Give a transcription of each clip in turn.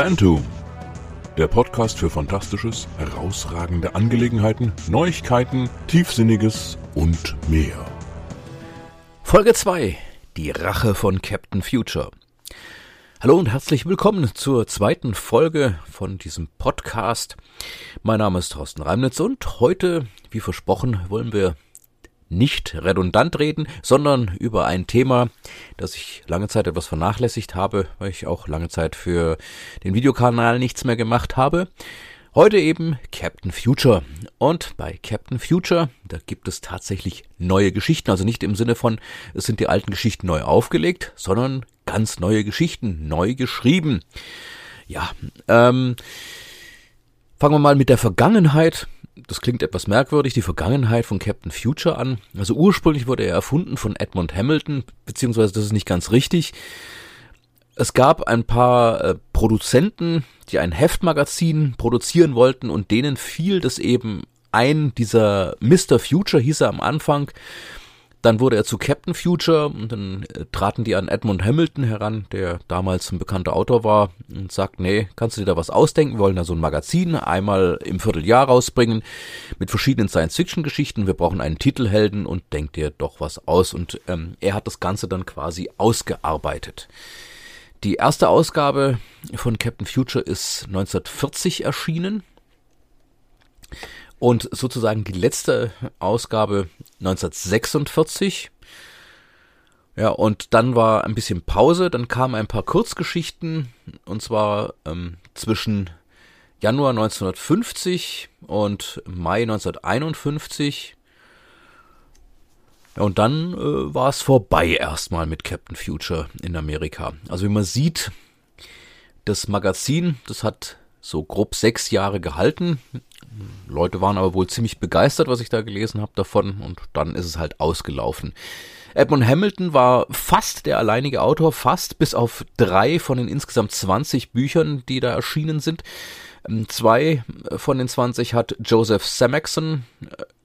Phantom, der Podcast für Fantastisches, herausragende Angelegenheiten, Neuigkeiten, Tiefsinniges und mehr. Folge 2. Die Rache von Captain Future. Hallo und herzlich willkommen zur zweiten Folge von diesem Podcast. Mein Name ist Thorsten Reimnitz und heute, wie versprochen, wollen wir nicht redundant reden, sondern über ein Thema, das ich lange Zeit etwas vernachlässigt habe, weil ich auch lange Zeit für den Videokanal nichts mehr gemacht habe. Heute eben Captain Future. Und bei Captain Future, da gibt es tatsächlich neue Geschichten. Also nicht im Sinne von, es sind die alten Geschichten neu aufgelegt, sondern ganz neue Geschichten, neu geschrieben. Ja, ähm, fangen wir mal mit der Vergangenheit das klingt etwas merkwürdig, die Vergangenheit von Captain Future an. Also ursprünglich wurde er erfunden von Edmund Hamilton, beziehungsweise das ist nicht ganz richtig. Es gab ein paar äh, Produzenten, die ein Heftmagazin produzieren wollten und denen fiel das eben ein, dieser Mr. Future hieß er am Anfang, dann wurde er zu Captain Future und dann äh, traten die an Edmund Hamilton heran, der damals ein bekannter Autor war und sagt, nee, kannst du dir da was ausdenken? Wir wollen da so ein Magazin einmal im Vierteljahr rausbringen mit verschiedenen Science-Fiction-Geschichten. Wir brauchen einen Titelhelden und denk dir doch was aus. Und ähm, er hat das Ganze dann quasi ausgearbeitet. Die erste Ausgabe von Captain Future ist 1940 erschienen und sozusagen die letzte Ausgabe 1946. Ja, und dann war ein bisschen Pause, dann kamen ein paar Kurzgeschichten, und zwar ähm, zwischen Januar 1950 und Mai 1951. Ja, und dann äh, war es vorbei erstmal mit Captain Future in Amerika. Also wie man sieht, das Magazin, das hat so grob sechs Jahre gehalten. Leute waren aber wohl ziemlich begeistert, was ich da gelesen habe davon und dann ist es halt ausgelaufen. Edmund Hamilton war fast der alleinige Autor, fast bis auf drei von den insgesamt 20 Büchern, die da erschienen sind. Ähm, zwei von den 20 hat Joseph Samuelson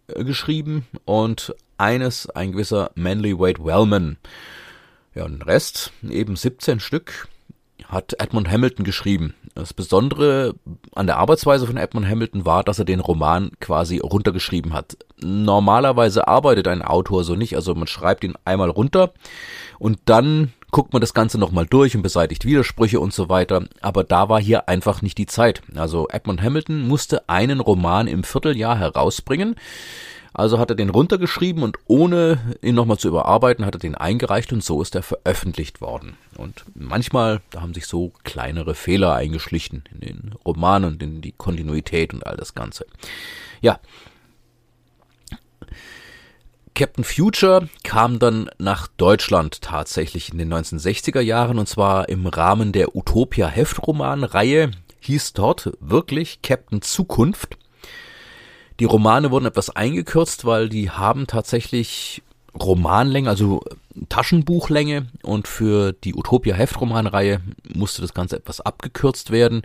äh, geschrieben und eines ein gewisser Manly Wade Wellman. Ja, und den Rest, eben 17 Stück, hat Edmund Hamilton geschrieben. Das Besondere an der Arbeitsweise von Edmund Hamilton war, dass er den Roman quasi runtergeschrieben hat. Normalerweise arbeitet ein Autor so nicht, also man schreibt ihn einmal runter und dann guckt man das Ganze nochmal durch und beseitigt Widersprüche und so weiter. Aber da war hier einfach nicht die Zeit. Also Edmund Hamilton musste einen Roman im Vierteljahr herausbringen. Also hat er den runtergeschrieben und ohne ihn nochmal zu überarbeiten, hat er den eingereicht und so ist er veröffentlicht worden. Und manchmal, da haben sich so kleinere Fehler eingeschlichen in den Romanen und in die Kontinuität und all das Ganze. Ja. Captain Future kam dann nach Deutschland tatsächlich in den 1960er Jahren und zwar im Rahmen der Utopia Heftromanreihe hieß dort wirklich Captain Zukunft die Romane wurden etwas eingekürzt, weil die haben tatsächlich Romanlänge, also Taschenbuchlänge und für die Utopia Heftromanreihe musste das Ganze etwas abgekürzt werden.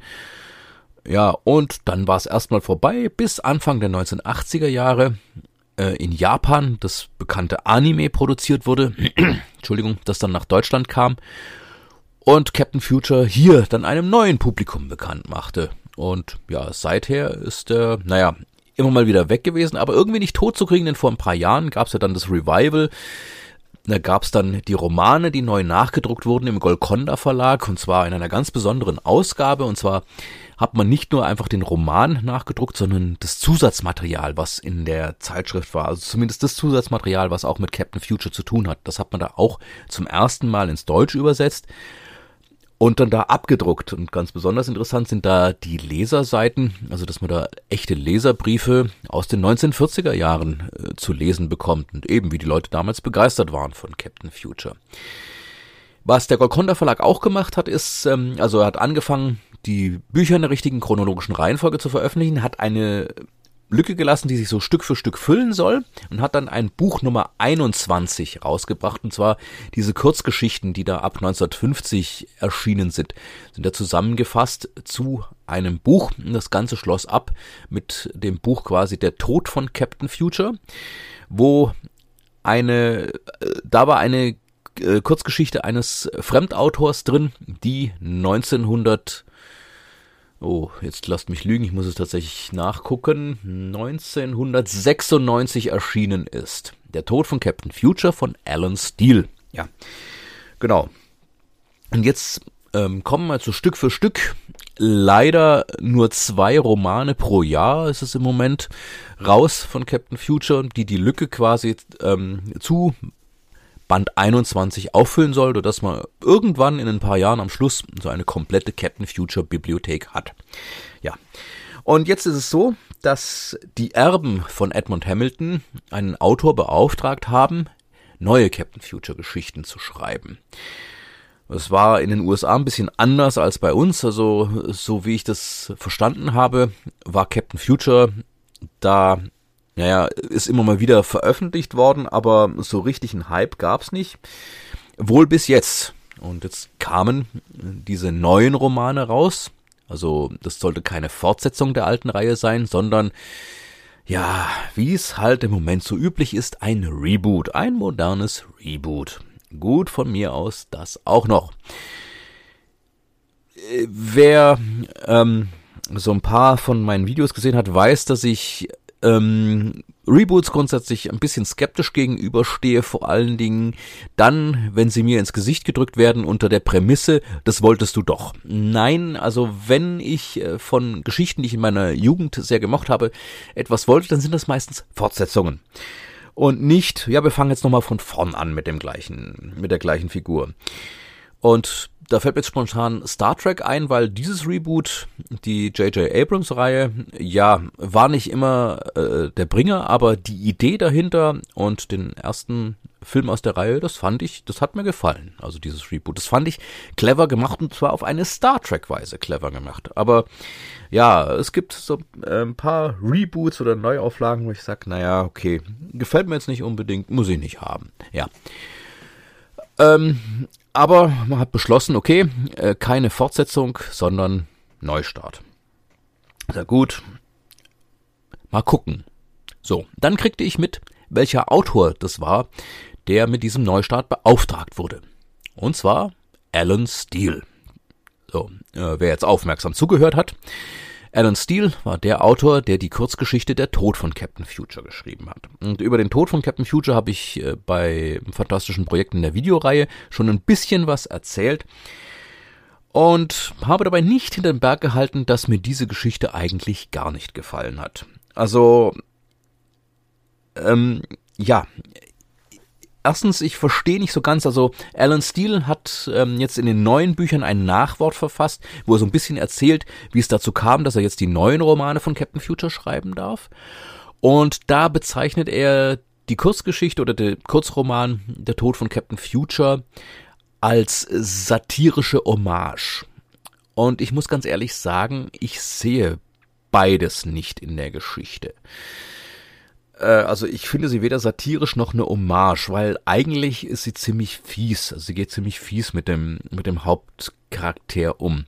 Ja, und dann war es erstmal vorbei bis Anfang der 1980er Jahre äh, in Japan das bekannte Anime produziert wurde. Entschuldigung, das dann nach Deutschland kam und Captain Future hier dann einem neuen Publikum bekannt machte. Und ja, seither ist er, naja, immer mal wieder weg gewesen, aber irgendwie nicht tot zu kriegen, denn vor ein paar Jahren gab es ja dann das Revival. Da gab es dann die Romane, die neu nachgedruckt wurden im Golconda Verlag und zwar in einer ganz besonderen Ausgabe und zwar hat man nicht nur einfach den Roman nachgedruckt, sondern das Zusatzmaterial, was in der Zeitschrift war. Also zumindest das Zusatzmaterial, was auch mit Captain Future zu tun hat. Das hat man da auch zum ersten Mal ins Deutsch übersetzt und dann da abgedruckt. Und ganz besonders interessant sind da die Leserseiten, also dass man da echte Leserbriefe aus den 1940er Jahren äh, zu lesen bekommt und eben wie die Leute damals begeistert waren von Captain Future. Was der Golconda Verlag auch gemacht hat, ist, ähm, also er hat angefangen, die Bücher in der richtigen chronologischen Reihenfolge zu veröffentlichen, hat eine Lücke gelassen, die sich so Stück für Stück füllen soll und hat dann ein Buch Nummer 21 rausgebracht und zwar diese Kurzgeschichten, die da ab 1950 erschienen sind, sind da zusammengefasst zu einem Buch. Das Ganze schloss ab mit dem Buch quasi Der Tod von Captain Future, wo eine, äh, da war eine äh, Kurzgeschichte eines Fremdautors drin, die 1900 Oh, jetzt lasst mich lügen, ich muss es tatsächlich nachgucken. 1996 erschienen ist. Der Tod von Captain Future von Alan Steele. Ja, genau. Und jetzt ähm, kommen wir zu Stück für Stück. Leider nur zwei Romane pro Jahr ist es im Moment raus von Captain Future, die die Lücke quasi ähm, zu Band 21 auffüllen soll, dass man irgendwann in ein paar Jahren am Schluss so eine komplette Captain Future Bibliothek hat. Ja. Und jetzt ist es so, dass die Erben von Edmund Hamilton einen Autor beauftragt haben, neue Captain Future Geschichten zu schreiben. Es war in den USA ein bisschen anders als bei uns. Also, so wie ich das verstanden habe, war Captain Future da naja, ist immer mal wieder veröffentlicht worden, aber so richtig einen Hype gab's nicht. Wohl bis jetzt. Und jetzt kamen diese neuen Romane raus. Also das sollte keine Fortsetzung der alten Reihe sein, sondern ja, wie es halt im Moment so üblich ist, ein Reboot, ein modernes Reboot. Gut von mir aus das auch noch. Äh, wer ähm, so ein paar von meinen Videos gesehen hat, weiß, dass ich ähm, Reboots grundsätzlich ein bisschen skeptisch gegenüberstehe, vor allen Dingen dann, wenn sie mir ins Gesicht gedrückt werden unter der Prämisse, das wolltest du doch. Nein, also wenn ich äh, von Geschichten, die ich in meiner Jugend sehr gemocht habe, etwas wollte, dann sind das meistens Fortsetzungen. Und nicht, ja, wir fangen jetzt nochmal von vorn an mit dem gleichen, mit der gleichen Figur. Und da fällt mir jetzt spontan Star Trek ein, weil dieses Reboot, die J.J. Abrams-Reihe, ja, war nicht immer äh, der Bringer, aber die Idee dahinter und den ersten Film aus der Reihe, das fand ich, das hat mir gefallen. Also dieses Reboot, das fand ich clever gemacht und zwar auf eine Star Trek-Weise clever gemacht. Aber ja, es gibt so äh, ein paar Reboots oder Neuauflagen, wo ich sage, naja, okay, gefällt mir jetzt nicht unbedingt, muss ich nicht haben. Ja. Ähm, aber man hat beschlossen, okay, äh, keine Fortsetzung, sondern Neustart. Sehr gut. Mal gucken. So, dann kriegte ich mit, welcher Autor das war, der mit diesem Neustart beauftragt wurde. Und zwar Alan Steele. So, äh, wer jetzt aufmerksam zugehört hat, Alan Steele war der Autor, der die Kurzgeschichte Der Tod von Captain Future geschrieben hat. Und über den Tod von Captain Future habe ich äh, bei fantastischen Projekten der Videoreihe schon ein bisschen was erzählt und habe dabei nicht hinter den Berg gehalten, dass mir diese Geschichte eigentlich gar nicht gefallen hat. Also, ähm, ja, erstens, ich verstehe nicht so ganz, also Alan Steele hat ähm, jetzt in den neuen Büchern ein Nachwort verfasst, wo er so ein bisschen erzählt, wie es dazu kam, dass er jetzt die neuen Romane von Captain Future schreiben darf. Und da bezeichnet er die Kurzgeschichte oder der Kurzroman Der Tod von Captain Future als satirische Hommage. Und ich muss ganz ehrlich sagen, ich sehe beides nicht in der Geschichte. Äh, also ich finde sie weder satirisch noch eine Hommage, weil eigentlich ist sie ziemlich fies. Also sie geht ziemlich fies mit dem, mit dem Hauptcharakter um.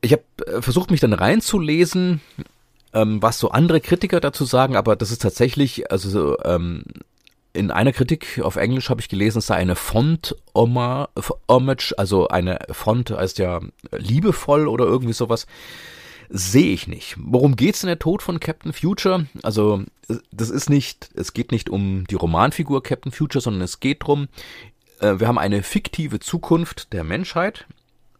Ich habe äh, versucht, mich dann reinzulesen, ähm, was so andere Kritiker dazu sagen, aber das ist tatsächlich, also ähm, in einer Kritik auf Englisch habe ich gelesen, es sei eine Font-Homage, also eine Font heißt ja liebevoll oder irgendwie sowas sehe ich nicht. Worum geht's in der Tod von Captain Future? Also, das ist nicht, es geht nicht um die Romanfigur Captain Future, sondern es geht drum, äh, wir haben eine fiktive Zukunft der Menschheit,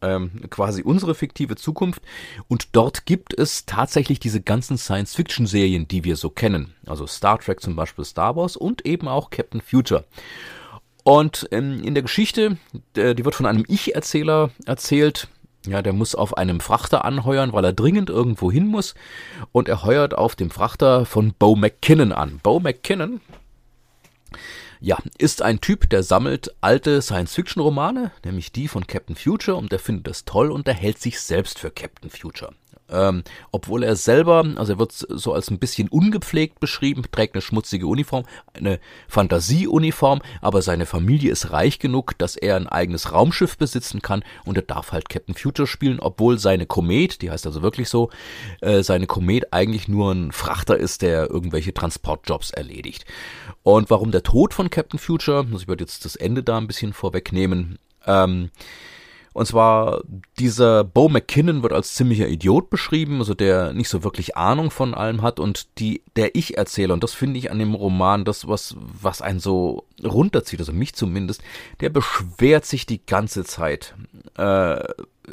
ähm, quasi unsere fiktive Zukunft. Und dort gibt es tatsächlich diese ganzen Science-Fiction-Serien, die wir so kennen. Also Star Trek zum Beispiel, Star Wars und eben auch Captain Future. Und ähm, in der Geschichte, die wird von einem Ich-Erzähler erzählt, ja, der muss auf einem Frachter anheuern, weil er dringend irgendwo hin muss. Und er heuert auf dem Frachter von Bo McKinnon an. Bo McKinnon, ja, ist ein Typ, der sammelt alte Science-Fiction-Romane, nämlich die von Captain Future, und der findet das toll und der hält sich selbst für Captain Future. Ähm, obwohl er selber, also er wird so als ein bisschen ungepflegt beschrieben, trägt eine schmutzige Uniform, eine Fantasieuniform, aber seine Familie ist reich genug, dass er ein eigenes Raumschiff besitzen kann und er darf halt Captain Future spielen, obwohl seine Komet, die heißt also wirklich so, äh, seine Komet eigentlich nur ein Frachter ist, der irgendwelche Transportjobs erledigt. Und warum der Tod von Captain Future, also ich jetzt das Ende da ein bisschen vorwegnehmen, ähm, Und zwar dieser Bo McKinnon wird als ziemlicher Idiot beschrieben, also der nicht so wirklich Ahnung von allem hat und die der ich erzähle und das finde ich an dem Roman das was was einen so runterzieht, also mich zumindest, der beschwert sich die ganze Zeit. Äh,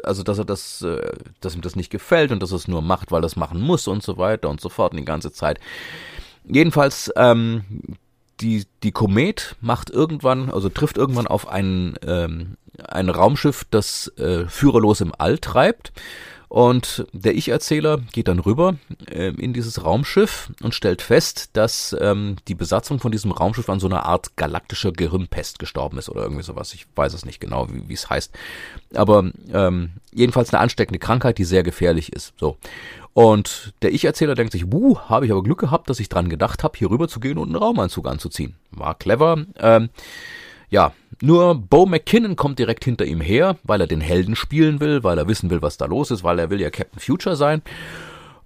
also dass er das, äh, dass ihm das nicht gefällt und dass er es nur macht, weil er es machen muss und so weiter und so fort und die ganze Zeit. Jedenfalls, ähm, die, die Komet macht irgendwann, also trifft irgendwann auf ein, ähm, ein Raumschiff, das äh, führerlos im All treibt und der Ich-Erzähler geht dann rüber äh, in dieses Raumschiff und stellt fest, dass ähm, die Besatzung von diesem Raumschiff an so einer Art galaktischer Gehirnpest gestorben ist oder irgendwie sowas. Ich weiß es nicht genau, wie es heißt. Aber ähm, jedenfalls eine ansteckende Krankheit, die sehr gefährlich ist. So. Und der Ich-Erzähler denkt sich, wuh, habe ich aber Glück gehabt, dass ich dran gedacht habe, hier rüber zu gehen und einen Raumanzug anzuziehen. War clever. Ähm, ja, nur Bo McKinnon kommt direkt hinter ihm her, weil er den Helden spielen will, weil er wissen will, was da los ist, weil er will ja Captain Future sein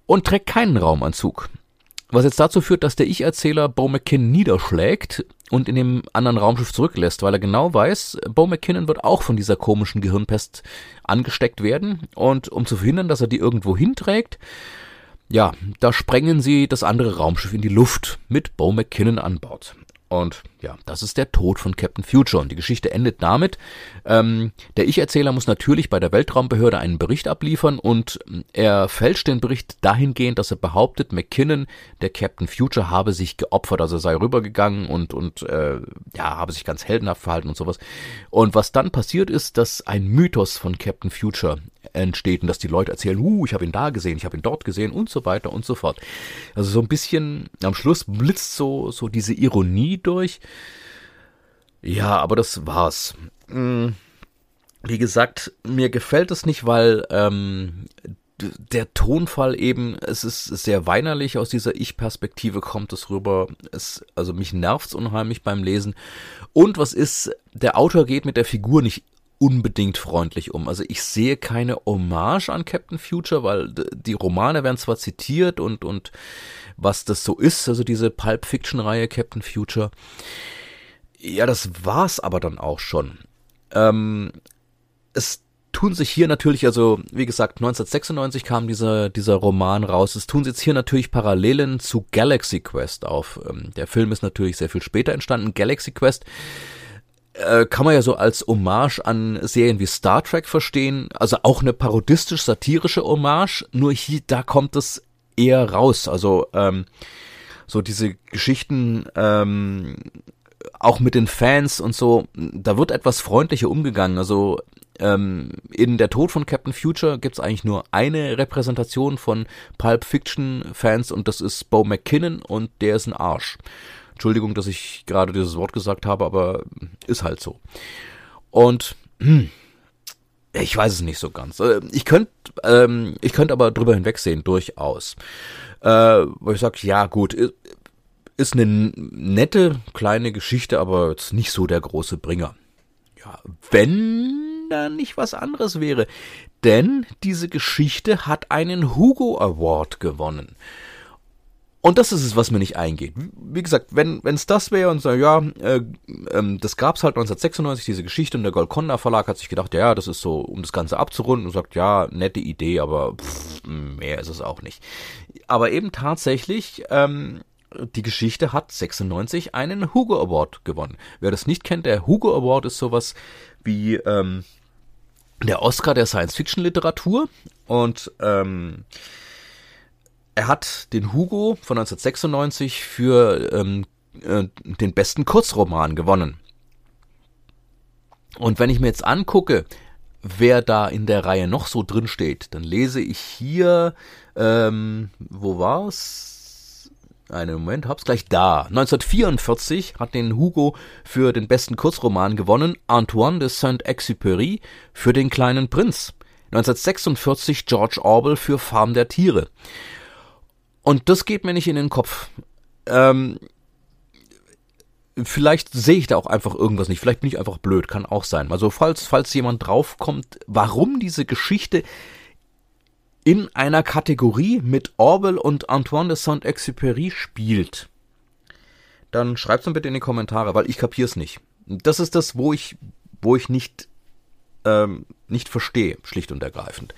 und trägt keinen Raumanzug. Was jetzt dazu führt, dass der Ich-Erzähler Bo McKinnon niederschlägt und in dem anderen Raumschiff zurücklässt, weil er genau weiß, Bo McKinnon wird auch von dieser komischen Gehirnpest angesteckt werden und um zu verhindern, dass er die irgendwo hinträgt, ja, da sprengen sie das andere Raumschiff in die Luft mit Bo McKinnon an Bord. Und ja, das ist der Tod von Captain Future. Und die Geschichte endet damit. Ähm, der Ich-Erzähler muss natürlich bei der Weltraumbehörde einen Bericht abliefern und er fälscht den Bericht dahingehend, dass er behauptet, McKinnon, der Captain Future, habe sich geopfert, also sei rübergegangen und, und äh, ja, habe sich ganz heldenhaft verhalten und sowas. Und was dann passiert ist, dass ein Mythos von Captain Future entsteht und dass die Leute erzählen, uh, ich habe ihn da gesehen, ich habe ihn dort gesehen und so weiter und so fort. Also so ein bisschen am Schluss blitzt so so diese Ironie durch. Ja, aber das war's. Hm, wie gesagt, mir gefällt es nicht, weil ähm, der Tonfall eben, es ist sehr weinerlich aus dieser Ich-Perspektive kommt es rüber. Es, also mich nervt's unheimlich beim Lesen. Und was ist, der Autor geht mit der Figur nicht unbedingt freundlich um. Also ich sehe keine Hommage an Captain Future, weil die Romane werden zwar zitiert und, und was das so ist, also diese Pulp Fiction Reihe Captain Future. Ja, das war's aber dann auch schon. Ähm, es tun sich hier natürlich, also wie gesagt, 1996 kam dieser, dieser Roman raus. Es tun sich jetzt hier natürlich Parallelen zu Galaxy Quest auf. Ähm, der Film ist natürlich sehr viel später entstanden. Galaxy Quest äh, kann man ja so als Hommage an Serien wie Star Trek verstehen, also auch eine parodistisch-satirische Hommage, nur hier, da kommt es eher raus, also ähm, so diese Geschichten ähm, auch mit den Fans und so, da wird etwas freundlicher umgegangen, also ähm, in der Tod von Captain Future gibt's eigentlich nur eine Repräsentation von Pulp Fiction Fans und das ist Bo McKinnon und der ist ein Arsch. Entschuldigung, dass ich gerade dieses Wort gesagt habe, aber ist halt so. Und hm, ich weiß es nicht so ganz. Äh, ich könnte ähm, ich aber drüber hinwegsehen, durchaus. Äh, wo ich sage, ja gut, ist eine nette kleine Geschichte, aber jetzt nicht so der große Bringer. Ja, wenn da nicht was anderes wäre. Denn diese Geschichte hat einen Hugo Award gewonnen. Und das ist es, was mir nicht eingeht. Wie gesagt, wenn es das wäre und so, ja, äh, ähm, das gab's halt 1996, diese Geschichte, und der Golconda Verlag hat sich gedacht, ja, das ist so, um das Ganze abzurunden, und sagt, ja, nette Idee, aber pff, mehr ist es auch nicht. Aber eben tatsächlich, ähm, die Geschichte hat 96 einen Hugo Award gewonnen. Wer das nicht kennt, der Hugo Award ist sowas wie ähm, der Oscar der Science-Fiction-Literatur und ähm, er hat den Hugo von 1996 für ähm, äh, den besten Kurzroman gewonnen. Und wenn ich mir jetzt angucke, wer da in der Reihe noch so drin steht, dann lese ich hier, ähm, wo war's? Einen Moment, hab's gleich da. 1944 hat den Hugo für den besten Kurzroman gewonnen, Antoine de Saint-Exupéry für den kleinen Prinz. 1946 George Orwell für Farm der Tiere. Und das geht mir nicht in den Kopf. Ähm, vielleicht sehe ich da auch einfach irgendwas nicht. Vielleicht bin ich einfach blöd, kann auch sein. Also falls, falls jemand draufkommt, warum diese Geschichte in einer Kategorie mit Orwell und Antoine de Saint-Exupéry spielt, dann schreibt's mir bitte in die Kommentare, weil ich kapier's nicht. Das ist das, wo ich, wo ich nicht ähm, nicht verstehe, schlicht und ergreifend.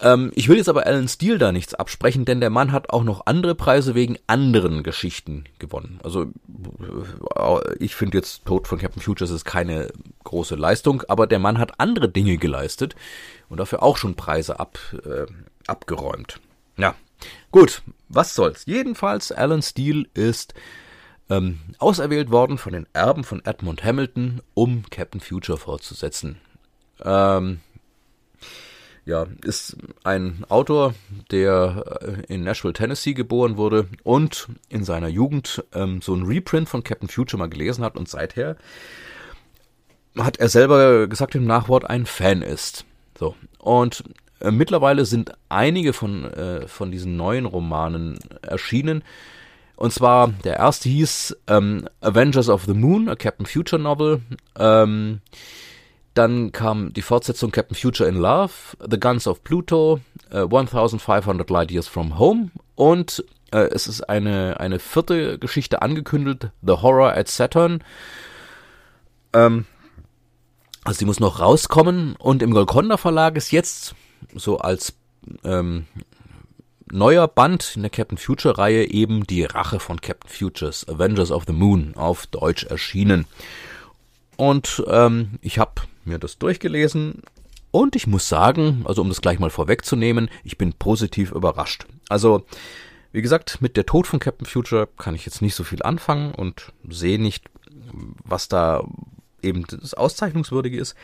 Ähm, ich will jetzt aber Alan Steele da nichts absprechen, denn der Mann hat auch noch andere Preise wegen anderen Geschichten gewonnen. Also äh, ich finde jetzt Tod von Captain Futures ist keine große Leistung, aber der Mann hat andere Dinge geleistet und dafür auch schon Preise ab, äh, abgeräumt. Ja, gut, was soll's. Jedenfalls, Alan Steele ist ähm, auserwählt worden von den Erben von Edmund Hamilton, um Captain Future fortzusetzen. Ähm, ja, ist ein Autor, der äh, in Nashville, Tennessee geboren wurde und in seiner Jugend ähm, so ein Reprint von Captain Future mal gelesen hat und seither hat er selber gesagt im Nachwort ein Fan ist. So. Und äh, mittlerweile sind einige von, äh, von diesen neuen Romanen erschienen. Und zwar, der erste hieß ähm, Avengers of the Moon, a Captain Future Novel. Ähm, dann kam die Fortsetzung Captain Future in Love, The Guns of Pluto, äh, 1500 Light Years from Home und äh, es ist eine, eine vierte Geschichte angekündigt, The Horror at Saturn. Ähm, also die muss noch rauskommen und im Golconda Verlag ist jetzt so als ähm, neuer Band in der Captain Future Reihe eben die Rache von Captain Futures, Avengers of the Moon auf Deutsch erschienen. Und ähm, ich habe mir das durchgelesen und ich muss sagen, also um das gleich mal vorwegzunehmen, ich bin positiv überrascht. Also, wie gesagt, mit der Tod von Captain Future kann ich jetzt nicht so viel anfangen und sehe nicht, was da eben das Auszeichnungswürdige ist.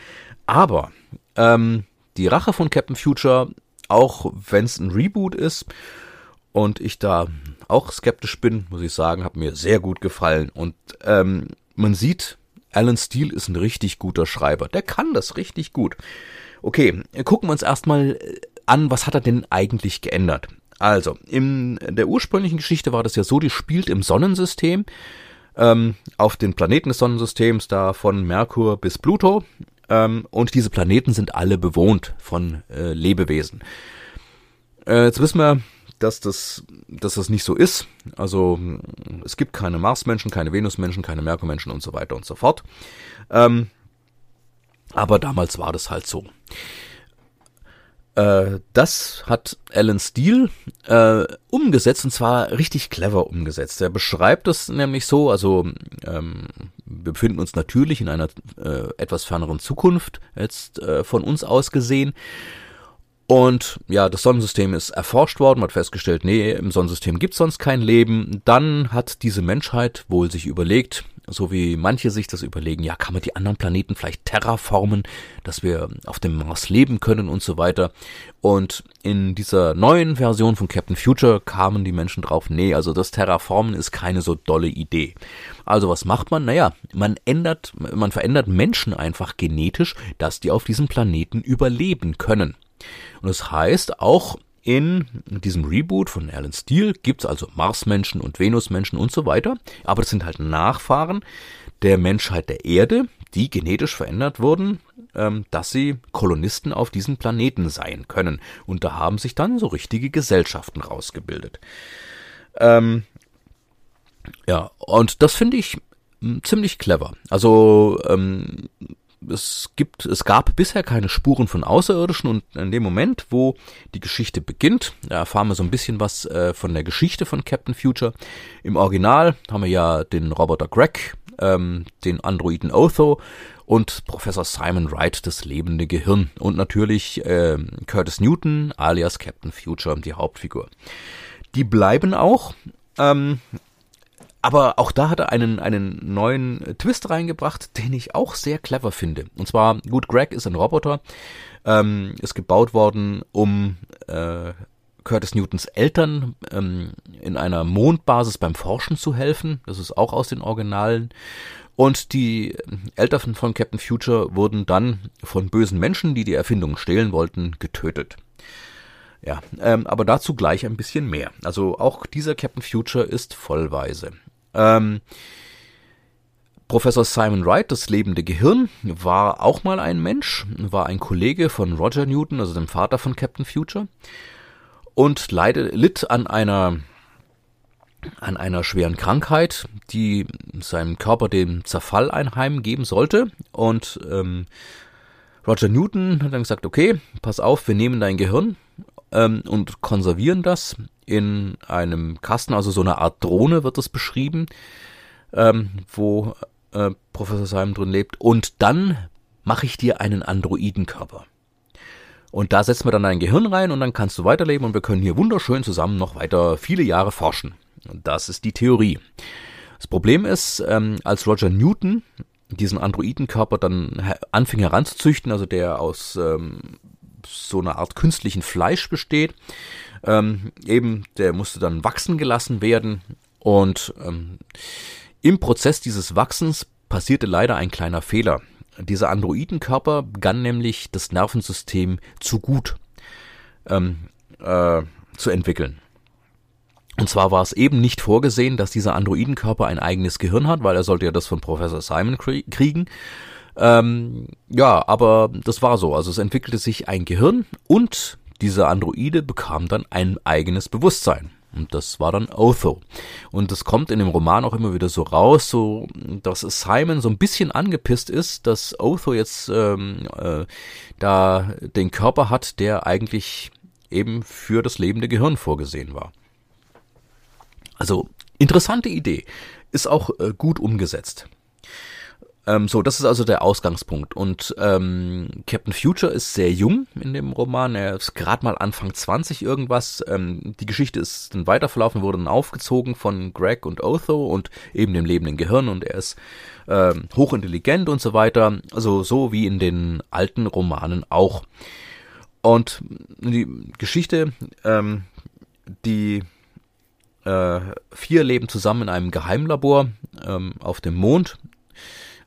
Aber ähm, die Rache von Captain Future, auch wenn es ein Reboot ist und ich da auch skeptisch bin, muss ich sagen, hat mir sehr gut gefallen. Und ähm, man sieht, Alan Steele ist ein richtig guter Schreiber. Der kann das richtig gut. Okay, gucken wir uns erstmal äh, an, was hat er denn eigentlich geändert? Also, in der ursprünglichen Geschichte war das ja so, die spielt im Sonnensystem, ähm, auf den Planeten des Sonnensystems, da von Merkur bis Pluto. Ähm, und diese Planeten sind alle bewohnt von äh, Lebewesen. Äh, jetzt wissen wir, dass das, dass das nicht so ist. Also es gibt keine Marsmenschen, keine Venusmenschen, keine Merkurmenschen und so weiter und so fort. Ähm, aber damals war das halt so. Äh, das hat Alan Steele äh, umgesetzt und zwar richtig clever umgesetzt. Er beschreibt es nämlich so, also ähm, wir befinden uns natürlich in einer äh, etwas ferneren Zukunft jetzt äh, von uns aus gesehen und ja, das Sonnensystem ist erforscht worden, hat festgestellt, nee, im Sonnensystem gibt es sonst kein Leben. Dann hat diese Menschheit wohl sich überlegt, so wie manche sich das überlegen, ja, kann man die anderen Planeten vielleicht terraformen, dass wir auf dem Mars leben können und so weiter. Und in dieser neuen Version von Captain Future kamen die Menschen drauf, nee, also das Terraformen ist keine so dolle Idee. Also was macht man? Naja, man ändert, man verändert Menschen einfach genetisch, dass die auf diesem Planeten überleben können. Und das heißt, auch in diesem Reboot von Alan Steele gibt's also Marsmenschen und Venusmenschen und so weiter, aber das sind halt Nachfahren der Menschheit der Erde, die genetisch verändert wurden, ähm, dass sie Kolonisten auf diesem Planeten sein können. Und da haben sich dann so richtige Gesellschaften rausgebildet. Ähm, ja, und das finde ich hm, ziemlich clever. Also ähm, es gibt, es gab bisher keine Spuren von Außerirdischen und in dem Moment, wo die Geschichte beginnt, erfahren wir so ein bisschen was äh, von der Geschichte von Captain Future. Im Original haben wir ja den Roboter Greg, ähm, den Androiden Otho und Professor Simon Wright, das lebende Gehirn und natürlich äh, Curtis Newton alias Captain Future, die Hauptfigur. Die bleiben auch. Ähm, aber auch da hat er einen, einen neuen Twist reingebracht, den ich auch sehr clever finde. Und zwar, gut, Greg ist ein Roboter, ähm, ist gebaut worden, um äh, Curtis Newtons Eltern ähm, in einer Mondbasis beim Forschen zu helfen. Das ist auch aus den Originalen. Und die Eltern von Captain Future wurden dann von bösen Menschen, die die Erfindung stehlen wollten, getötet. Ja, ähm, aber dazu gleich ein bisschen mehr. Also auch dieser Captain Future ist vollweise. Ähm, Professor Simon Wright, das lebende Gehirn, war auch mal ein Mensch, war ein Kollege von Roger Newton, also dem Vater von Captain Future, und leide, litt an einer an einer schweren Krankheit, die seinem Körper den Zerfall einheimgeben sollte. Und ähm, Roger Newton hat dann gesagt, okay, pass auf, wir nehmen dein Gehirn ähm, und konservieren das in einem Kasten, also so eine Art Drohne wird das beschrieben, ähm, wo äh, Professor Simon drin lebt. Und dann mache ich dir einen Androidenkörper. Und da setzen wir dann dein Gehirn rein und dann kannst du weiterleben und wir können hier wunderschön zusammen noch weiter viele Jahre forschen. Das ist die Theorie. Das Problem ist, ähm, als Roger Newton diesen Androidenkörper dann anfing heranzuzüchten, also der aus ähm, so einer Art künstlichen Fleisch besteht, ähm, eben der musste dann wachsen gelassen werden und ähm, im Prozess dieses Wachsens passierte leider ein kleiner Fehler. Dieser Androidenkörper begann nämlich das Nervensystem zu gut ähm, äh, zu entwickeln. Und zwar war es eben nicht vorgesehen, dass dieser Androidenkörper ein eigenes Gehirn hat, weil er sollte ja das von Professor Simon kriegen. Ähm, ja, aber das war so. Also es entwickelte sich ein Gehirn und dieser Androide bekam dann ein eigenes Bewusstsein. Und das war dann Otho. Und das kommt in dem Roman auch immer wieder so raus, so dass Simon so ein bisschen angepisst ist, dass Otho jetzt ähm, äh, da den Körper hat, der eigentlich eben für das lebende Gehirn vorgesehen war. Also interessante Idee, ist auch äh, gut umgesetzt. Ähm, so, das ist also der Ausgangspunkt. Und ähm, Captain Future ist sehr jung in dem Roman. Er ist gerade mal Anfang 20 irgendwas. Ähm, die Geschichte ist dann weiterverlaufen, wurde dann aufgezogen von Greg und Otho und eben dem lebenden Gehirn. Und er ist ähm, hochintelligent und so weiter. Also so wie in den alten Romanen auch. Und die Geschichte, ähm, die äh, vier leben zusammen in einem Geheimlabor ähm, auf dem Mond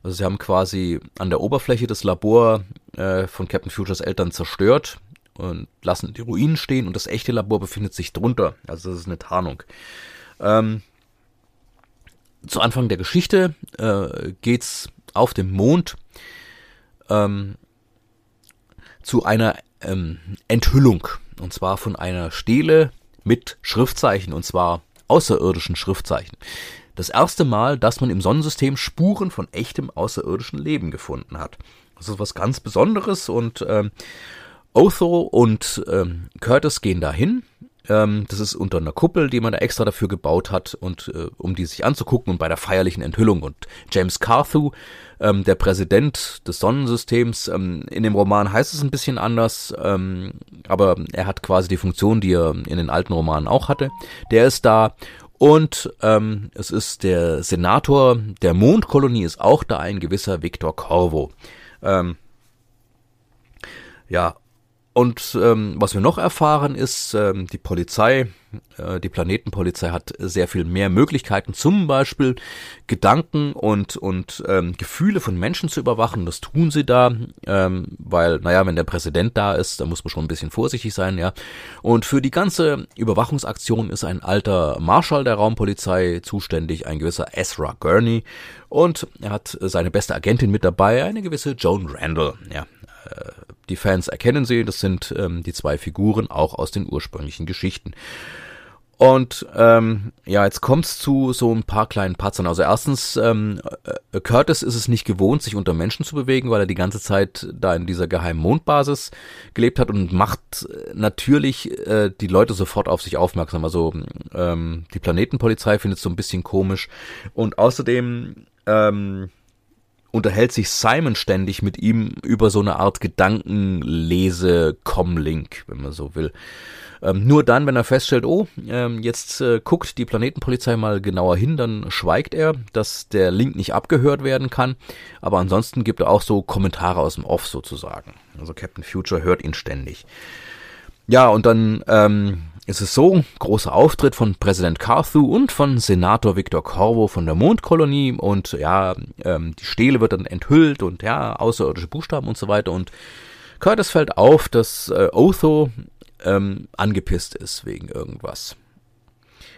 also sie haben quasi an der Oberfläche des Labor äh, von Captain Futures Eltern zerstört und lassen die Ruinen stehen und das echte Labor befindet sich drunter. Also das ist eine Tarnung. Ähm, zu Anfang der Geschichte äh, geht's auf dem Mond ähm, zu einer ähm, Enthüllung und zwar von einer Stele mit Schriftzeichen und zwar außerirdischen Schriftzeichen das erste Mal, dass man im Sonnensystem Spuren von echtem außerirdischen Leben gefunden hat. Das ist was ganz Besonderes und ähm, Otho und ähm, Curtis gehen dahin. Ähm, das ist unter einer Kuppel, die man da extra dafür gebaut hat und äh, um die sich anzugucken und bei der feierlichen Enthüllung. Und James Carthew, ähm, der Präsident des Sonnensystems, ähm, in dem Roman heißt es ein bisschen anders, ähm, aber er hat quasi die Funktion, die er in den alten Romanen auch hatte. Der ist da und ähm, es ist der Senator der Mondkolonie ist auch da ein gewisser Victor Corvo. Ähm, ja, und ähm, was wir noch erfahren ist, ähm, die Polizei, äh, die Planetenpolizei hat sehr viel mehr Möglichkeiten, zum Beispiel Gedanken und, und ähm, Gefühle von Menschen zu überwachen. Das tun sie da, ähm, weil, naja, wenn der Präsident da ist, da muss man schon ein bisschen vorsichtig sein, ja. Und für die ganze Überwachungsaktion ist ein alter Marschall der Raumpolizei zuständig, ein gewisser Ezra Gurney. Und er hat seine beste Agentin mit dabei, eine gewisse Joan Randall, ja. Äh, die Fans erkennen sie, das sind ähm, die zwei Figuren auch aus den ursprünglichen Geschichten. Und ähm, ja, jetzt kommt's zu so ein paar kleinen Patzern. Also erstens, ähm, äh, Curtis ist es nicht gewohnt, sich unter Menschen zu bewegen, weil er die ganze Zeit da in dieser geheimen Mondbasis gelebt hat und macht natürlich äh, die Leute sofort auf sich aufmerksam. Also ähm, die Planetenpolizei findet es so ein bisschen komisch. Und außerdem ähm, unterhält sich Simon ständig mit ihm über so eine Art Gedankenlese-Com-Link, wenn man so will. Ähm, nur dann, wenn er feststellt, oh, ähm, jetzt äh, guckt die Planetenpolizei mal genauer hin, dann schweigt er, dass der Link nicht abgehört werden kann. Aber ansonsten gibt er auch so Kommentare aus dem Off sozusagen. Also Captain Future hört ihn ständig. Ja, und dann ähm, ist es so, großer Auftritt von Präsident Carthew und von Senator Victor Corvo von der Mondkolonie und ja, ähm, die Stele wird dann enthüllt und ja, außerirdische Buchstaben und so weiter und Curtis fällt auf, dass äh, Otho ähm, angepisst ist wegen irgendwas.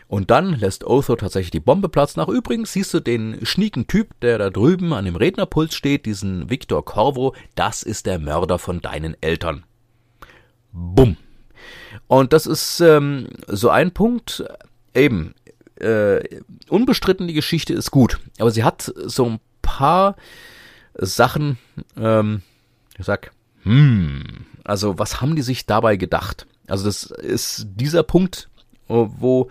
Und dann lässt Otho tatsächlich die Bombe platzen. Nach übrigens siehst du den schnieken Typ, der da drüben an dem Rednerpult steht, diesen Victor Corvo, das ist der Mörder von deinen Eltern. Bumm. Und das ist ähm, so ein Punkt, eben, äh, unbestritten, die Geschichte ist gut, aber sie hat so ein paar Sachen, ähm, ich sag, Hm, also was haben die sich dabei gedacht? Also das ist dieser Punkt, wo,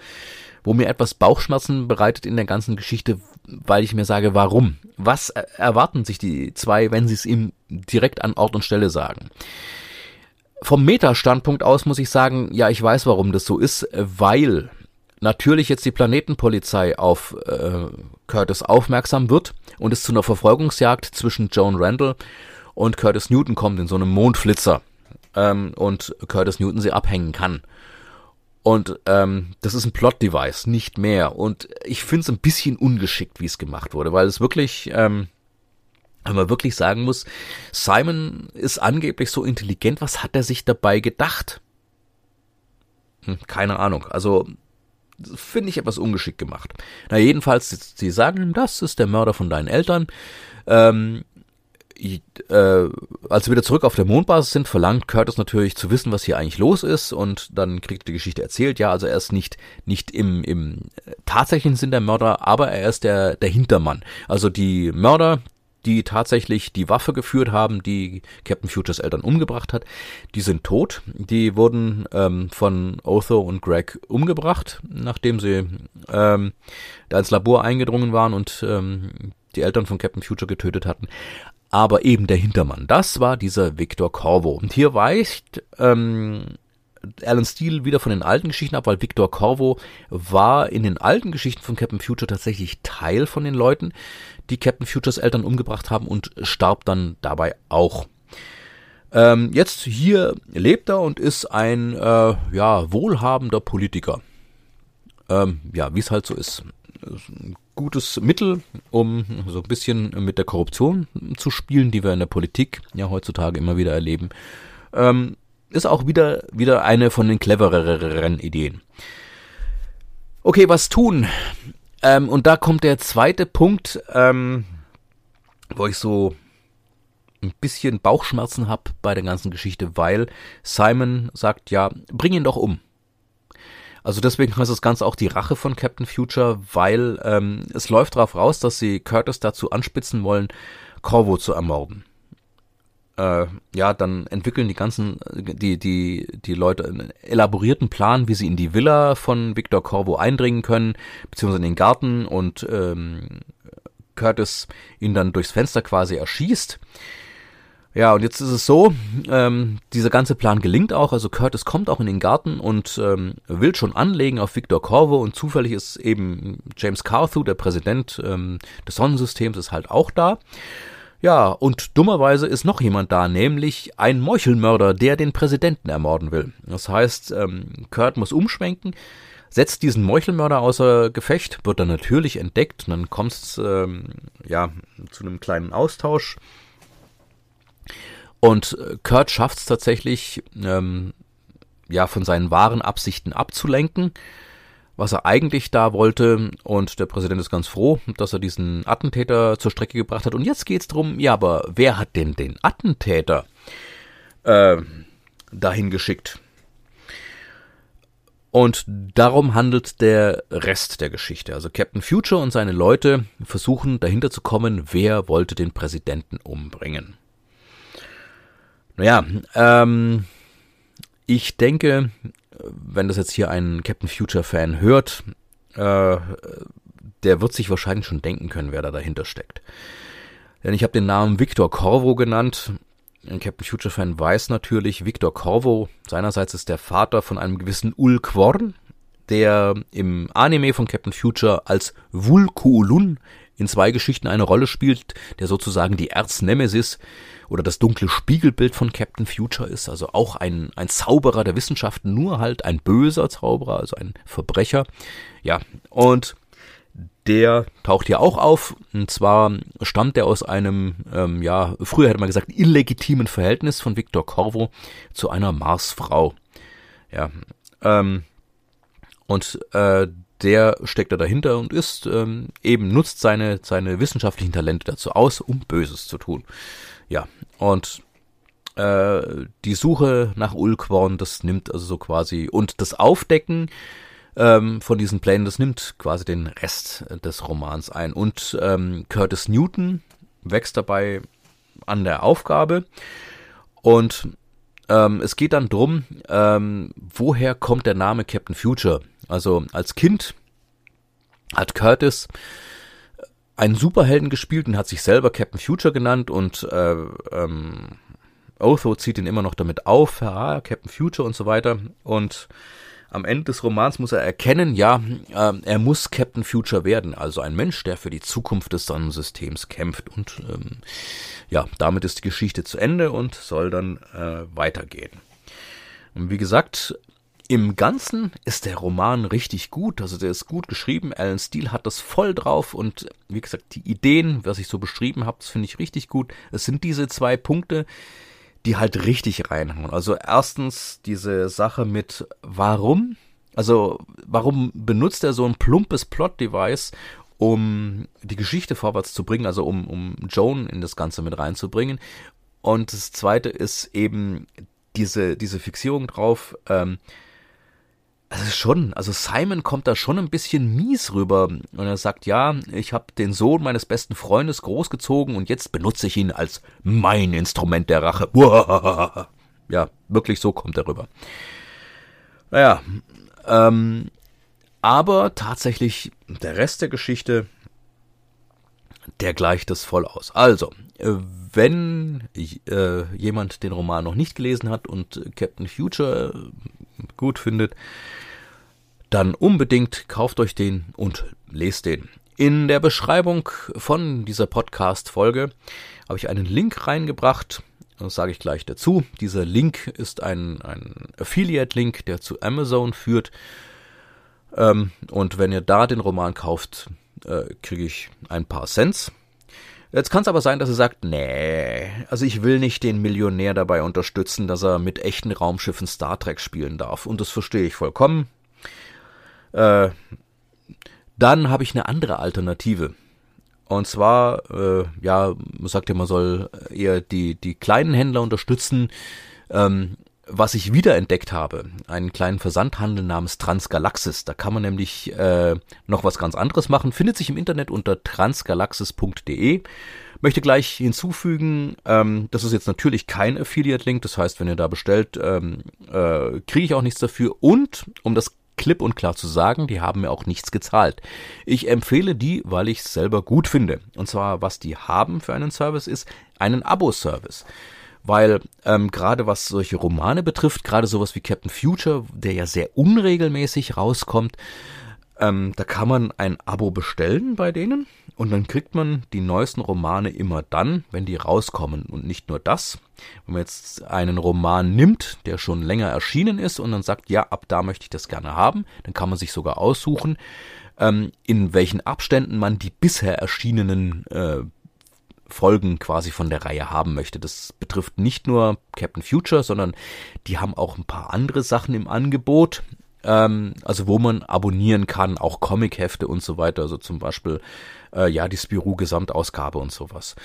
wo mir etwas Bauchschmerzen bereitet in der ganzen Geschichte, weil ich mir sage, warum? Was erwarten sich die zwei, wenn sie es ihm direkt an Ort und Stelle sagen? Vom Meta-Standpunkt aus muss ich sagen, ja, ich weiß, warum das so ist, weil natürlich jetzt die Planetenpolizei auf äh, Curtis aufmerksam wird und es zu einer Verfolgungsjagd zwischen Joan Randall und Curtis Newton kommt in so einem Mondflitzer ähm, und Curtis Newton sie abhängen kann. Und ähm, das ist ein Plot-Device, nicht mehr. Und ich finde es ein bisschen ungeschickt, wie es gemacht wurde, weil es wirklich, ähm, wenn man wirklich sagen muss, Simon ist angeblich so intelligent, was hat er sich dabei gedacht? Hm, keine Ahnung. Also finde ich etwas ungeschickt gemacht. Na jedenfalls, sie sagen, das ist der Mörder von deinen Eltern. Ähm, äh, als sie wieder zurück auf der Mondbasis sind, verlangt Curtis natürlich zu wissen, was hier eigentlich los ist und dann kriegt die Geschichte erzählt. Ja, also er ist nicht nicht im im tatsächlichen Sinn der Mörder, aber er ist der der Hintermann. Also die Mörder, die tatsächlich die Waffe geführt haben, die Captain Futures Eltern umgebracht hat, die sind tot. Die wurden ähm, von Otho und Greg umgebracht, nachdem sie ähm, da ins Labor eingedrungen waren und ähm, die Eltern von Captain Future getötet hatten aber eben der Hintermann. Das war dieser Victor Corvo. Und hier weicht ähm, Alan Steele wieder von den alten Geschichten ab, weil Victor Corvo war in den alten Geschichten von Captain Future tatsächlich Teil von den Leuten, die Captain Futures Eltern umgebracht haben und starb dann dabei auch. Ähm, jetzt hier lebt er und ist ein äh, ja wohlhabender Politiker. Ähm, ja, wie es halt so ist gutes Mittel, um so ein bisschen mit der Korruption zu spielen, die wir in der Politik ja heutzutage immer wieder erleben. Ähm, ist auch wieder, wieder eine von den clevereren Ideen. Okay, was tun? Ähm, und da kommt der zweite Punkt, ähm, wo ich so ein bisschen Bauchschmerzen habe bei der ganzen Geschichte, weil Simon sagt, ja, bring ihn doch um. Also deswegen heißt das Ganze auch die Rache von Captain Future, weil ähm, es läuft darauf raus, dass sie Curtis dazu anspitzen wollen, Corvo zu ermorden. Äh, ja, dann entwickeln die ganzen, die, die, die Leute einen elaborierten Plan, wie sie in die Villa von Victor Corvo eindringen können, beziehungsweise in den Garten und ähm, Curtis ihn dann durchs Fenster quasi erschießt. Ja, und jetzt ist es so, ähm, dieser ganze Plan gelingt auch, also Curtis kommt auch in den Garten und ähm, will schon anlegen auf Victor Corvo und zufällig ist eben James Carthew, der Präsident ähm, des Sonnensystems, ist halt auch da. Ja, und dummerweise ist noch jemand da, nämlich ein Meuchelmörder, der den Präsidenten ermorden will. Das heißt, ähm, Kurt muss umschwenken, setzt diesen Meuchelmörder außer Gefecht, wird dann natürlich entdeckt und dann kommt es ähm, ja, zu einem kleinen Austausch und äh, Kurt schafft es tatsächlich, ähm, ja, von seinen wahren Absichten abzulenken, was er eigentlich da wollte. Und der Präsident ist ganz froh, dass er diesen Attentäter zur Strecke gebracht hat. Und jetzt geht's drum, ja, aber wer hat denn den Attentäter äh, dahin geschickt? Und darum handelt der Rest der Geschichte. Also Captain Future und seine Leute versuchen dahinter zu kommen, wer wollte den Präsidenten umbringen. Naja, ähm, ich denke, wenn das jetzt hier ein Captain Future Fan hört, äh, der wird sich wahrscheinlich schon denken können, wer da dahinter steckt. Denn ich habe den Namen Victor Corvo genannt. Ein Captain Future Fan weiß natürlich, Victor Corvo seinerseits ist der Vater von einem gewissen Ulk Worn, der im Anime von Captain Future als Vulkulun in zwei Geschichten eine Rolle spielt, der sozusagen die Erznemesis oder das dunkle Spiegelbild von Captain Future ist, also auch ein, ein Zauberer der Wissenschaften, nur halt ein böser Zauberer, also ein Verbrecher. Ja, und der taucht hier auch auf. Und zwar stammt er aus einem, ähm, ja, früher hätte man gesagt, illegitimen Verhältnis von Victor Corvo zu einer Marsfrau. Ja, ähm, und äh, der steckt da dahinter und ist ähm, eben nutzt seine seine wissenschaftlichen Talente dazu aus, um Böses zu tun. Ja, und äh, die Suche nach Ulquorn, das nimmt also so quasi, und das Aufdecken ähm, von diesen Plänen, das nimmt quasi den Rest des Romans ein. Und ähm, Curtis Newton wächst dabei an der Aufgabe. Und ähm, es geht dann drum, ähm, woher kommt der Name Captain Future? Also als Kind hat Curtis einen Superhelden gespielt und hat sich selber Captain Future genannt und äh, ähm, Otho zieht ihn immer noch damit auf, ja, Captain Future und so weiter. Und am Ende des Romans muss er erkennen, ja, äh, er muss Captain Future werden, also ein Mensch, der für die Zukunft des Sonnensystems kämpft. Und ähm, ja, damit ist die Geschichte zu Ende und soll dann äh, weitergehen. Und wie gesagt, im Ganzen ist der Roman richtig gut, also der ist gut geschrieben. Alan Steele hat das voll drauf und wie gesagt, die Ideen, was ich so beschrieben habe, das finde ich richtig gut. Es sind diese zwei Punkte, die halt richtig reinhauen. Also erstens diese Sache mit warum, also warum benutzt er so ein plumpes Plot-Device, um die Geschichte vorwärts zu bringen, also um, um Joan in das Ganze mit reinzubringen. Und das zweite ist eben diese, diese Fixierung drauf, ähm, also schon, also Simon kommt da schon ein bisschen mies rüber und er sagt, ja, ich habe den Sohn meines besten Freundes großgezogen und jetzt benutze ich ihn als mein Instrument der Rache. Ja, wirklich so kommt er rüber. Naja, ähm, aber tatsächlich der Rest der Geschichte, der gleicht es voll aus. Also, wenn äh, jemand den Roman noch nicht gelesen hat und Captain Future gut findet, dann unbedingt kauft euch den und lest den. In der Beschreibung von dieser Podcast-Folge habe ich einen Link reingebracht. Das sage ich gleich dazu. Dieser Link ist ein, ein Affiliate-Link, der zu Amazon führt. Ähm, und wenn ihr da den Roman kauft, äh, kriege ich ein paar Cents. Jetzt kann es aber sein, dass er sagt, nee, also ich will nicht den Millionär dabei unterstützen, dass er mit echten Raumschiffen Star Trek spielen darf. Und das verstehe ich vollkommen. Äh, dann habe ich eine andere Alternative. Und zwar, äh, ja, man sagt ja, man soll eher die, die kleinen Händler unterstützen. Ähm, was ich wiederentdeckt habe, einen kleinen Versandhandel namens Transgalaxis. Da kann man nämlich äh, noch was ganz anderes machen. Findet sich im Internet unter transgalaxis.de. Möchte gleich hinzufügen, ähm, das ist jetzt natürlich kein Affiliate-Link. Das heißt, wenn ihr da bestellt, ähm, äh, kriege ich auch nichts dafür. Und um das klipp und klar zu sagen, die haben mir auch nichts gezahlt. Ich empfehle die, weil ich es selber gut finde. Und zwar, was die haben für einen Service ist, einen Abo-Service. Weil ähm, gerade was solche Romane betrifft, gerade sowas wie Captain Future, der ja sehr unregelmäßig rauskommt, ähm, da kann man ein Abo bestellen bei denen und dann kriegt man die neuesten Romane immer dann, wenn die rauskommen. Und nicht nur das. Wenn man jetzt einen Roman nimmt, der schon länger erschienen ist und dann sagt, ja, ab da möchte ich das gerne haben, dann kann man sich sogar aussuchen, ähm, in welchen Abständen man die bisher erschienenen äh, Folgen quasi von der Reihe haben möchte. Das betrifft nicht nur Captain Future, sondern die haben auch ein paar andere Sachen im Angebot ähm, also wo man abonnieren kann, auch Comichefte und so weiter, also zum Beispiel äh, ja die Spirou Gesamtausgabe und sowas.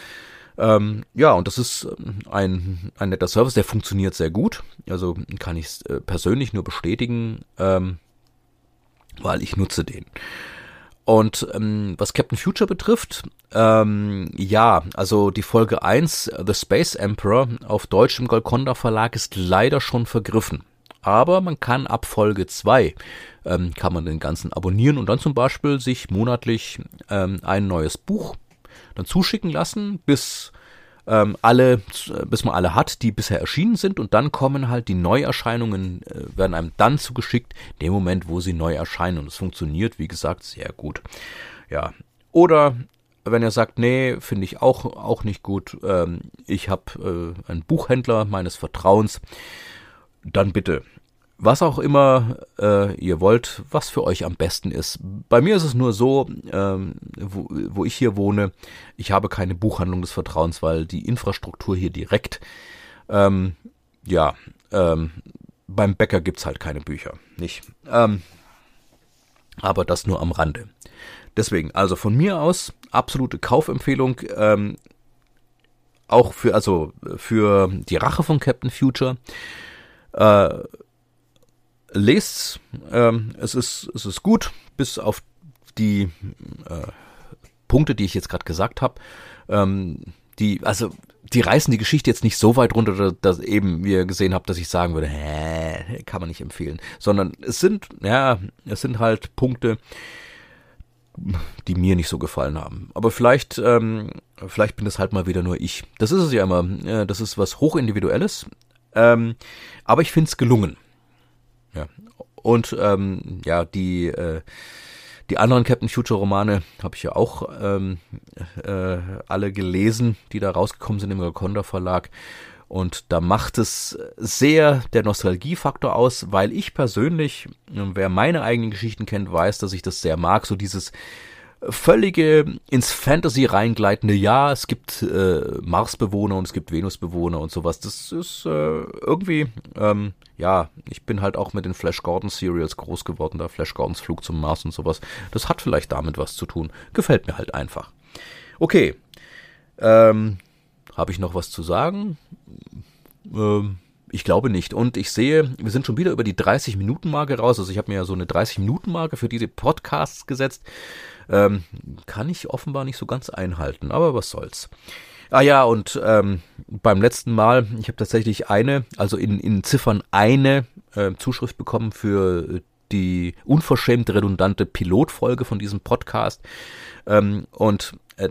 Ähm, ja, und das ist ähm, ein, ein netter Service, der funktioniert sehr gut. Also kann ich äh, persönlich nur bestätigen, ähm, weil ich nutze den. Und ähm, was Captain Future betrifft, ähm, ja, also die Folge 1, The Space Emperor, auf Deutsch im Golconda Verlag ist leider schon vergriffen. Aber man kann ab Folge 2 ähm, kann man den ganzen abonnieren und dann zum Beispiel sich monatlich ähm, ein neues Buch dann zuschicken lassen, bis ähm, alle, bis man alle hat, die bisher erschienen sind. Und dann kommen halt die Neuerscheinungen, äh, werden einem dann zugeschickt, dem Moment, wo sie neu erscheinen. Und es funktioniert, wie gesagt, sehr gut. Ja, oder wenn er sagt, nee, finde ich auch, auch nicht gut, ähm, ich habe äh, einen Buchhändler meines Vertrauens, dann bitte was auch immer äh, ihr wollt, was für euch am besten ist. Bei mir ist es nur so, ähm, wo, wo ich hier wohne, ich habe keine Buchhandlung des Vertrauens, weil die Infrastruktur hier direkt, ähm, ja, ähm, beim Bäcker gibt's halt keine Bücher, nicht. Ähm, aber das nur am Rande. Deswegen, also von mir aus, absolute Kaufempfehlung, ähm, auch für, also für die Rache von Captain Future. Äh, lest's. Ähm, es, ist, es ist gut, bis auf die äh, Punkte, die ich jetzt gerade gesagt habe. Ähm, die, also die reißen die Geschichte jetzt nicht so weit runter, dass eben ihr gesehen habt, dass ich sagen würde, hä, kann man nicht empfehlen, sondern es sind, ja, es sind halt Punkte, die mir nicht so gefallen haben. Aber vielleicht, ähm, vielleicht bin das halt mal wieder nur ich. Das ist es ja immer. Äh, das ist was hochindividuelles. Ähm, aber ich finde es gelungen. Ja. Und ähm, ja, die äh, die anderen Captain Future Romane habe ich ja auch ähm, äh, alle gelesen, die da rausgekommen sind im Golconda Verlag. Und da macht es sehr der Nostalgiefaktor aus, weil ich persönlich, wer meine eigenen Geschichten kennt, weiß, dass ich das sehr mag, so dieses völlige ins Fantasy reingleitende, ja, es gibt äh, Marsbewohner und es gibt Venusbewohner und sowas. Das ist äh, irgendwie, ähm, ja, ich bin halt auch mit den Flash Gordon Serials groß geworden, da Flash Gordons Flug zum Mars und sowas. Das hat vielleicht damit was zu tun. Gefällt mir halt einfach. Okay. Ähm, Habe ich noch was zu sagen? Ähm, ich glaube nicht. Und ich sehe, wir sind schon wieder über die 30-Minuten-Marke raus. Also ich habe mir ja so eine 30-Minuten-Marke für diese Podcasts gesetzt. Ähm, kann ich offenbar nicht so ganz einhalten, aber was soll's. Ah ja, und ähm, beim letzten Mal, ich habe tatsächlich eine, also in, in Ziffern eine äh, Zuschrift bekommen für die unverschämt redundante Pilotfolge von diesem Podcast. Ähm, und äh,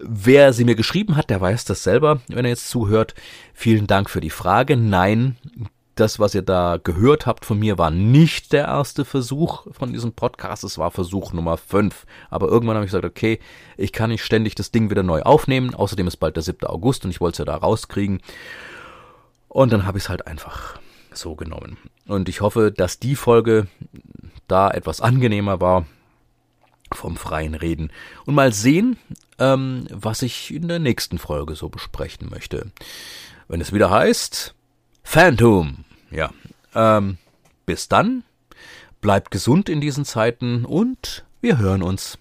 wer sie mir geschrieben hat, der weiß das selber, wenn er jetzt zuhört. Vielen Dank für die Frage. Nein, das, was ihr da gehört habt von mir, war nicht der erste Versuch von diesem Podcast. Es war Versuch Nummer 5. Aber irgendwann habe ich gesagt, okay, ich kann nicht ständig das Ding wieder neu aufnehmen. Außerdem ist bald der 7. August und ich wollte es ja da rauskriegen. Und dann habe ich es halt einfach so genommen. Und ich hoffe, dass die Folge da etwas angenehmer war vom freien Reden. Und mal sehen, ähm, was ich in der nächsten Folge so besprechen möchte. Wenn es wieder heißt Phantom. Ja. Ähm, bis dann. Bleibt gesund in diesen Zeiten und wir hören uns.